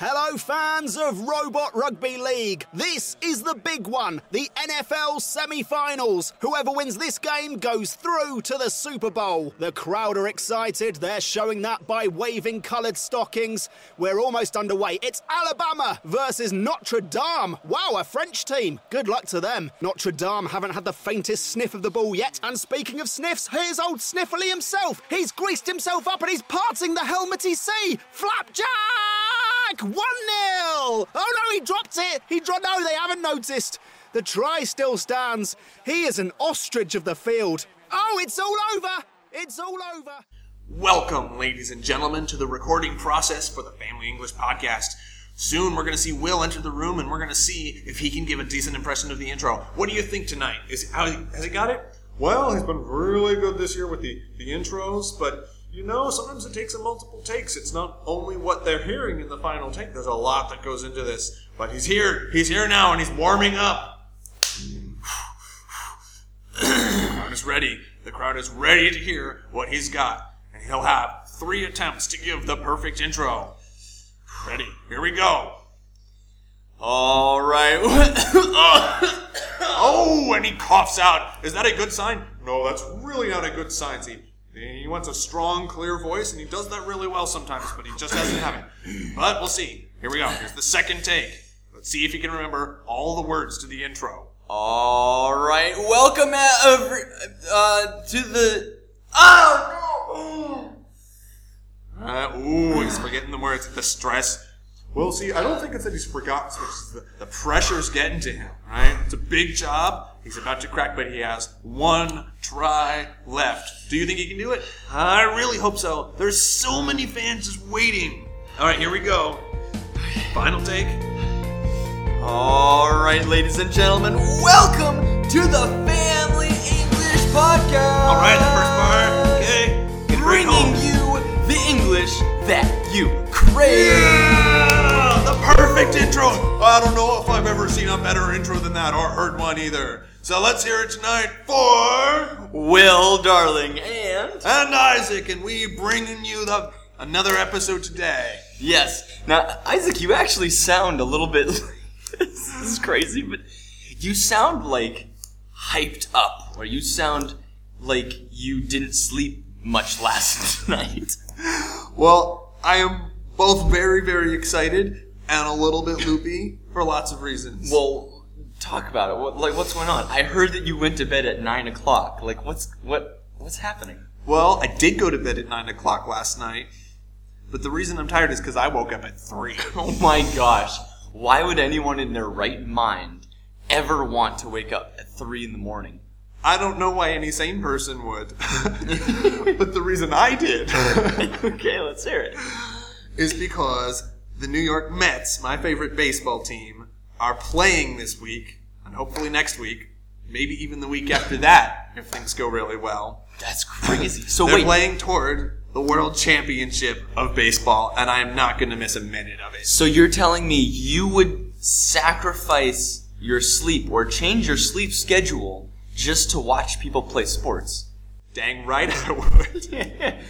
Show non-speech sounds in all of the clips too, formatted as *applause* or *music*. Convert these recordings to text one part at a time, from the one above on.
Hello, fans of Robot Rugby League. This is the big one, the NFL semi finals. Whoever wins this game goes through to the Super Bowl. The crowd are excited. They're showing that by waving coloured stockings. We're almost underway. It's Alabama versus Notre Dame. Wow, a French team. Good luck to them. Notre Dame haven't had the faintest sniff of the ball yet. And speaking of sniffs, here's old Sniffly himself. He's greased himself up and he's parting the helmety sea. Flapjack! 1 0! Oh no, he dropped it! He dropped. No, they haven't noticed. The try still stands. He is an ostrich of the field. Oh, it's all over! It's all over! Welcome, ladies and gentlemen, to the recording process for the Family English Podcast. Soon we're going to see Will enter the room and we're going to see if he can give a decent impression of the intro. What do you think tonight? Is how has he got it? Well, he's been really good this year with the, the intros, but you know, sometimes it takes a multiple takes. It's not only what they're hearing in the final take. There's a lot that goes into this. But he's here. He's here now, and he's warming up. the crowd is ready. The crowd is ready to hear what he's got, and he'll have three attempts to give the perfect intro. Ready? Here we go. All right. *coughs* oh, and he coughs out. Is that a good sign? No, that's really not a good sign. See, he wants a strong, clear voice, and he does that really well sometimes, but he just doesn't have it. But we'll see. Here we go. Here's the second take. Let's see if he can remember all the words to the intro. All right, welcome every, uh, to the. Oh no! Uh, ooh, he's forgetting the words. The stress. Well, see, I don't think it's that he's forgotten so. The, the pressure's getting to him, right? It's a big job. He's about to crack, but he has one try left. Do you think he can do it? I really hope so. There's so many fans just waiting. All right, here we go. Final take. All right, ladies and gentlemen, welcome to the Family English Podcast. All right, the first part. Okay, bringing you the English that you crave. Yeah, perfect intro. Oh, I don't know if I've ever seen a better intro than that, or heard one either. So let's hear it tonight for Will, darling, and and Isaac, and we bringing you the another episode today. Yes. Now, Isaac, you actually sound a little bit. *laughs* this is crazy, but you sound like hyped up, or you sound like you didn't sleep much last *laughs* night. Well, I am both very, very excited and a little bit loopy for lots of reasons. Well, talk about it. What, like, what's going on? I heard that you went to bed at nine o'clock. Like, what's what? What's happening? Well, I did go to bed at nine o'clock last night, but the reason I'm tired is because I woke up at three. *laughs* Oh my gosh! Why would anyone in their right mind ever want to wake up at three in the morning? I don't know why any sane person would, *laughs* *laughs* but the reason I did okay, let's hear it. is because the New York Mets, my favorite baseball team, are playing this week, and hopefully next week, maybe even the week after that, if things go really well. That's crazy. So They're wait, playing toward the World Championship of Baseball, and I am not going to miss a minute of it. so you're telling me you would sacrifice your sleep or change your sleep schedule just to watch people play sports? Dang right I would. *laughs* and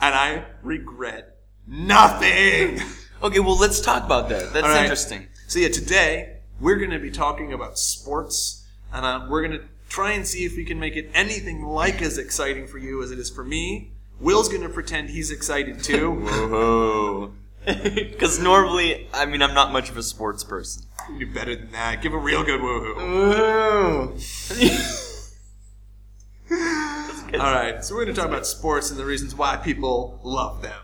I regret nothing. Okay, well let's talk about that. That's right. interesting. So yeah, today we're going to be talking about sports, and uh, we're going to try and see if we can make it anything like as exciting for you as it is for me. Will's going to pretend he's excited too. *laughs* Whoa. *laughs* Because normally, I mean, I'm not much of a sports person. Do better than that. Give a real good woohoo. *laughs* All right, so we're going to talk about sports and the reasons why people love them.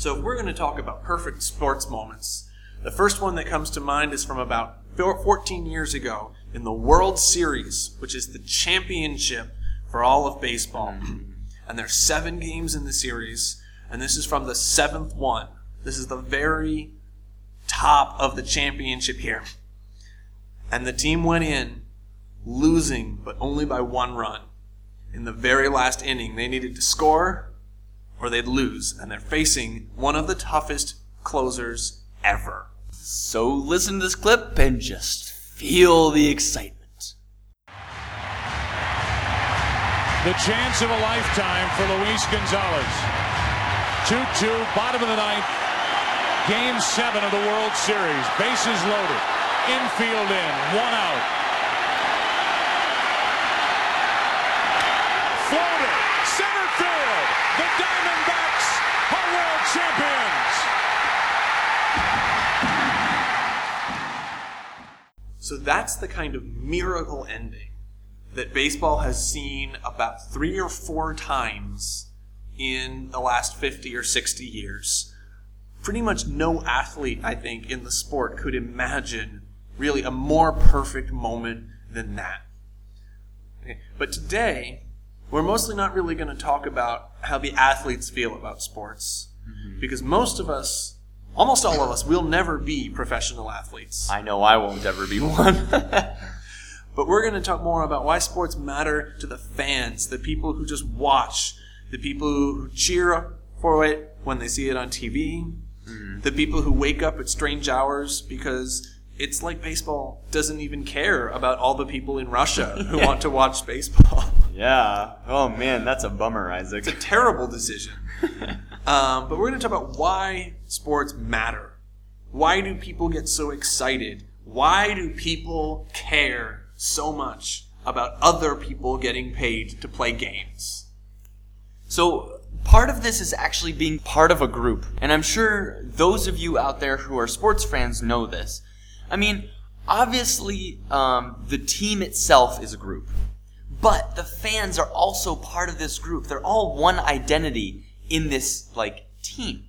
So, if we're going to talk about perfect sports moments, the first one that comes to mind is from about 14 years ago in the World Series, which is the championship for all of baseball. And there's seven games in the series, and this is from the seventh one. This is the very top of the championship here. And the team went in losing, but only by one run. In the very last inning, they needed to score or they'd lose. And they're facing one of the toughest closers ever. So listen to this clip and just feel the excitement. The chance of a lifetime for Luis Gonzalez. 2 2, bottom of the ninth. Game 7 of the World Series. Bases loaded. Infield in. One out. So that's the kind of miracle ending that baseball has seen about three or four times in the last 50 or 60 years. Pretty much no athlete, I think, in the sport could imagine really a more perfect moment than that. Okay. But today, we're mostly not really going to talk about how the athletes feel about sports. Mm-hmm. Because most of us, almost all of us, will never be professional athletes. I know I won't ever be *laughs* one. *laughs* But we're going to talk more about why sports matter to the fans, the people who just watch, the people who cheer for it when they see it on TV, mm-hmm. the people who wake up at strange hours because it's like baseball doesn't even care about all the people in Russia who *laughs* want to watch baseball. Yeah. Oh man, that's a bummer, Isaac. It's a terrible decision. *laughs* um, but we're going to talk about why sports matter. Why do people get so excited? Why do people care so much about other people getting paid to play games? So, part of this is actually being part of a group. And I'm sure those of you out there who are sports fans know this. I mean, obviously, um, the team itself is a group. But the fans are also part of this group. They're all one identity in this, like, team.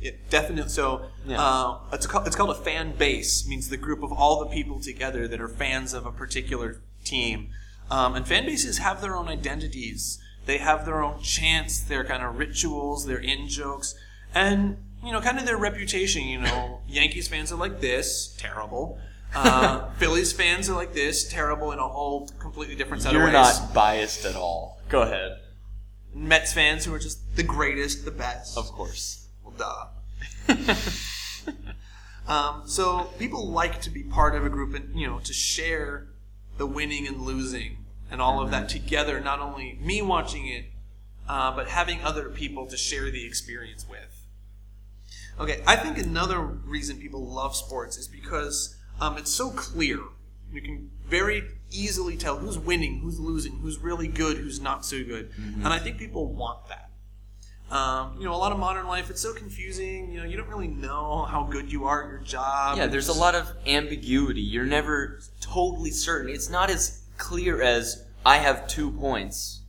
Yeah, definitely. So Yeah. uh, it's, called, it's called a fan base. Means the group of all the people together that are fans of a particular team. Um, and fan bases have their own identities. They have their own chants, their kind of rituals, their in jokes, and you know, kind of their reputation. You know, *laughs* Yankees fans are like this, terrible. Uh, *laughs* Phillies fans are like this, terrible in a whole completely different set You're of ways. not biased at all. Go ahead. Mets fans who are just the greatest, the best. Of course. Well, duh. *laughs* um, so people like to be part of a group and you know to share the winning and losing and all of that together. Not only me watching it, uh, but having other people to share the experience with. Okay, I think another reason people love sports is because um, it's so clear. You can very easily tell who's winning, who's losing, who's really good, who's not so good, and I think people want that. Um, you know, a lot of modern life, it's so confusing. You know, you don't really know how good you are at your job. Yeah, there's a lot of ambiguity. You're never totally certain. It's not as clear as I have two points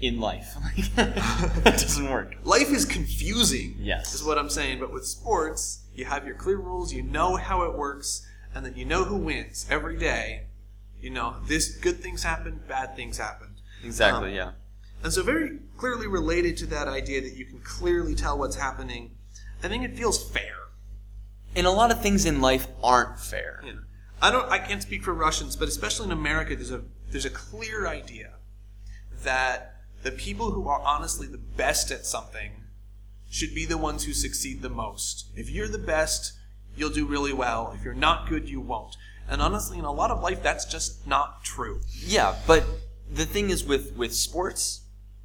in life. *laughs* it doesn't work. Life is confusing. Yes. Is what I'm saying. But with sports, you have your clear rules, you know how it works, and then you know who wins every day. You know, this good things happen, bad things happen. Exactly, Um, yeah. And so, very clearly related to that idea that you can clearly tell what's happening, I think it feels fair. And a lot of things in life aren't fair. You know, I don't. I can't speak for Russians, but especially in America, there's a there's a clear idea that the people who are honestly the best at something should be the ones who succeed the most. If you're the best, you'll do really well. If you're not good, you won't. And honestly, in a lot of life, that's just not true. Yeah, but the thing is with with sports,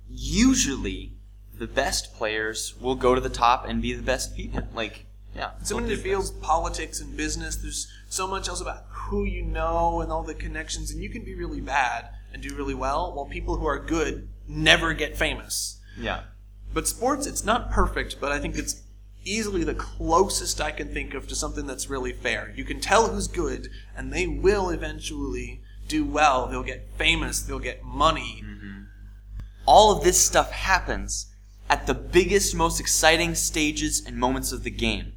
usually the best players will go to the top and be the best people. Like, yeah. So in the fields, politics and business, there's so much else about who you know and all the connections, and you can be really bad and do really well, while people who are good never get famous. Yeah. But sports, it's not perfect, but I think it's easily the closest I can think of to something that's really fair. You can tell who's good, and they will eventually do well. They'll get famous, they'll get money. Mm-hmm. All of this stuff happens at the biggest, most exciting stages and moments of the game.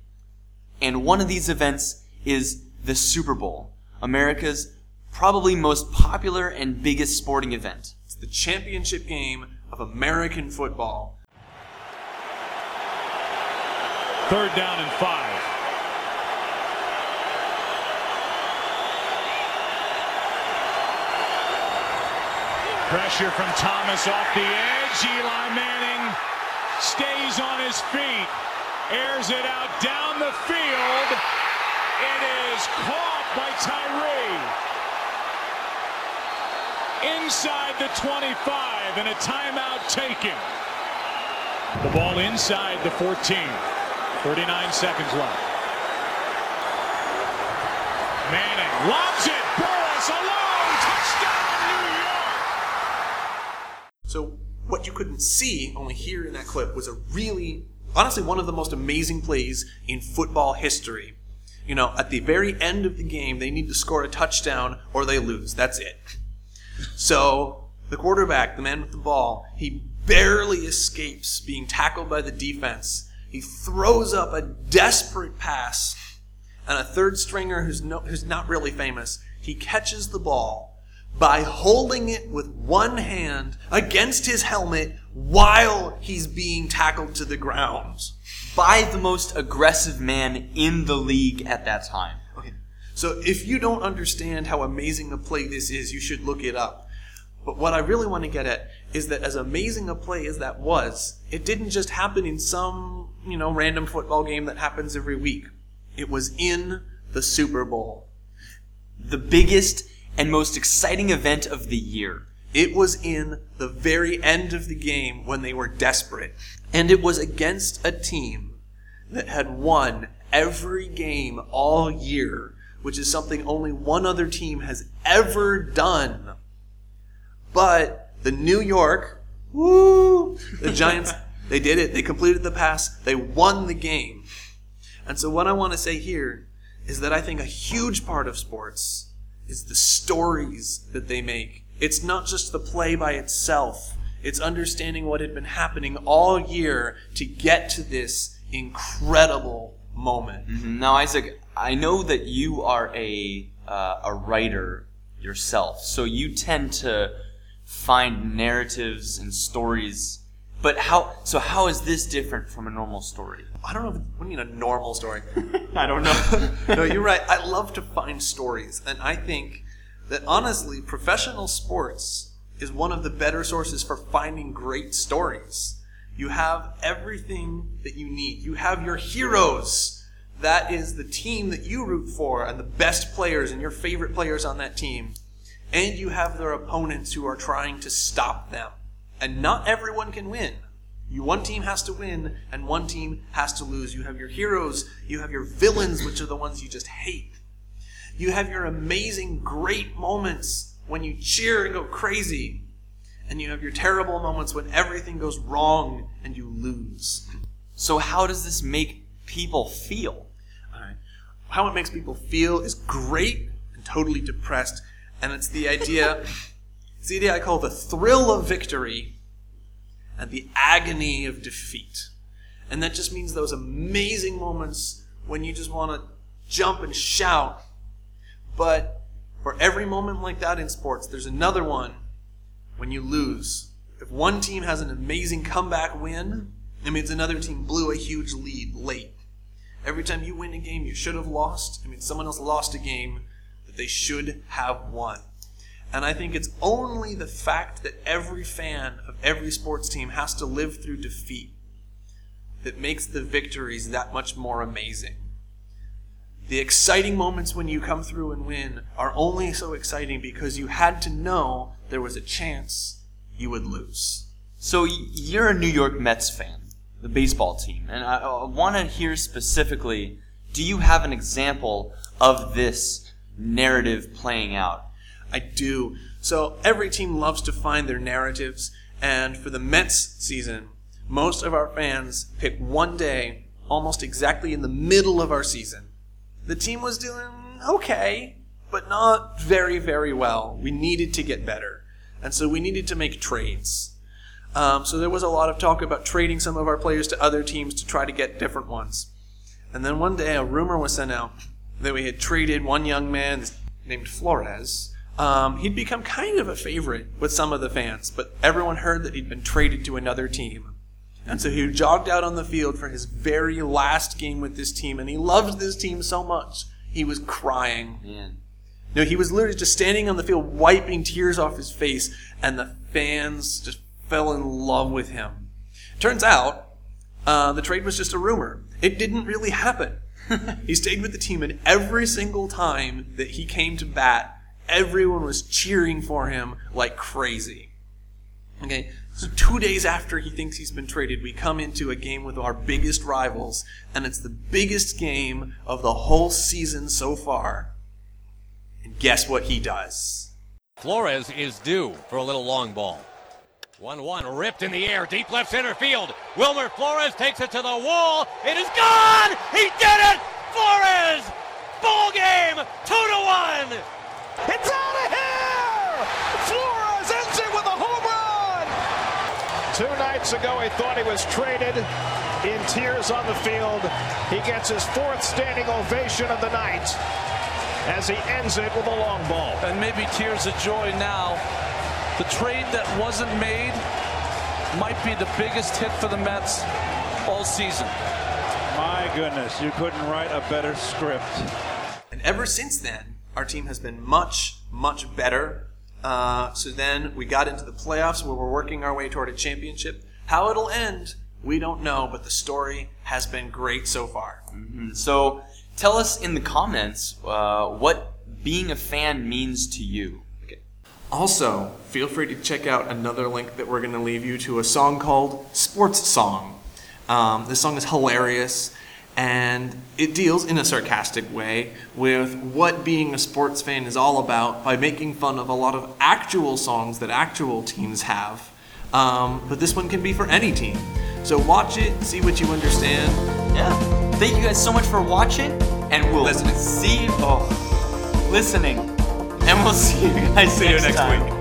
And one of these events is the Super Bowl, America's probably most popular and biggest sporting event. It's the championship game of American football. Third down and five. Pressure from Thomas off the edge. Eli Manning stays on his feet. Airs it out down the field. It is caught by Tyree. Inside the 25 and a timeout taken. The ball inside the 14. 39 seconds left. Manning lobs it. Burress alone. Touchdown, New York. So what you couldn't see, only hear in that clip, was a really, honestly, one of the most amazing plays in football history. You know, at the very end of the game, they need to score a touchdown or they lose. That's it. So the quarterback, the man with the ball, he barely escapes being tackled by the defense. He throws up a desperate pass, and a third stringer who's, no, who's not really famous, he catches the ball by holding it with one hand against his helmet while he's being tackled to the ground. By the most aggressive man in the league at that time. Okay. So if you don't understand how amazing a play this is, you should look it up. But what I really want to get at is that as amazing a play as that was, it didn't just happen in some, you know, random football game that happens every week. It was in the Super Bowl. The biggest and most exciting event of the year. It was in the very end of the game when they were desperate. And it was against a team that had won every game all year, which is something only one other team has ever done. But the New York, woo, the Giants, *laughs* they did it. They completed the pass. They won the game. And so what I want to say here is that I think a huge part of sports is the stories that they make. It's not just the play by itself. It's understanding what had been happening all year to get to this incredible moment. Mm-hmm. Now, Isaac, I know that you are a uh, a writer yourself, so you tend to find narratives and stories. But how? So how is this different from a normal story? I don't know. If, what do you mean a normal story? *laughs* I don't know. *laughs* no, you're right. I love to find stories, and I think that honestly, professional sports is one of the better sources for finding great stories. You have everything that you need. You have your heroes. That is the team that you root for, and the best players and your favorite players on that team. And you have their opponents who are trying to stop them. And not everyone can win. You one team has to win and one team has to lose. You have your heroes, you have your villains, which are the ones you just hate. You have your amazing, great moments when you cheer and go crazy. And you have your terrible moments when everything goes wrong and you lose. so how does this make people feel? All right. How it makes people feel is great and totally depressed. And it's the idea, it's the idea I call the thrill of victory and the agony of defeat. And that just means those amazing moments when you just want to jump and shout. But for every moment like that in sports, there's another one when you lose. If one team has an amazing comeback win, it means another team blew a huge lead late. Every time you win a game you should have lost, I mean, someone else lost a game they should have won. And I think it's only the fact that every fan of every sports team has to live through defeat that makes the victories that much more amazing. The exciting moments when you come through and win are only so exciting because you had to know there was a chance you would lose. So you're a New York Mets fan, the baseball team, and I, want to hear specifically do you have an example of this narrative playing out? I do. So every team loves to find their narratives, and for the Mets season, most of our fans pick one day almost exactly in the middle of our season. The team was doing okay, but not very, very well. We needed to get better. And so we needed to make trades. Um, so there was a lot of talk about trading some of our players to other teams to try to get different ones. And then one day a rumor was sent out that we had traded one young man named Flores um, he'd become kind of a favorite with some of the fans, but everyone heard that he'd been traded to another team. And so he jogged out on the field for his very last game with this team, and he loved this team so much, he was crying. Man. No, he was literally just standing on the field, wiping tears off his face, and the fans just fell in love with him. Turns out, uh, the trade was just a rumor. It didn't really happen. *laughs* he stayed with the team, and every single time that he came to bat, everyone was cheering for him like crazy. Okay, so two days after he thinks he's been traded, we come into a game with our biggest rivals, and it's the biggest game of the whole season so far. And guess what he does? Flores is due for a little long ball. 1 1 ripped in the air, deep left center field. Wilmer Flores takes it to the wall. It is gone! He did it! Flores! Ball game! 2 to 1! It's out of here! Flores ends it with a home run! Two nights ago, he thought he was traded in tears on the field. He gets his fourth standing ovation of the night as he ends it with a long ball. And maybe tears of joy now. The trade that wasn't made might be the biggest hit for the Mets all season. My goodness, you couldn't write a better script. And ever since then, our team has been much, much better. Uh, so then we got into the playoffs where we're working our way toward a championship. How it'll end, we don't know, but the story has been great so far. So tell us in the comments uh, what being a fan means to you. Also, feel free to check out another link that we're going to leave you to a song called Sports Song. Um, this song is hilarious and it deals in a sarcastic way with what being a sports fan is all about by making fun of a lot of actual songs that actual teams have. Um, but this one can be for any team. So watch it, see what you understand. Yeah. Thank you guys so much for watching, and we'll Listening. see. Oh, listening, and we'll see you guys See you next next time. week.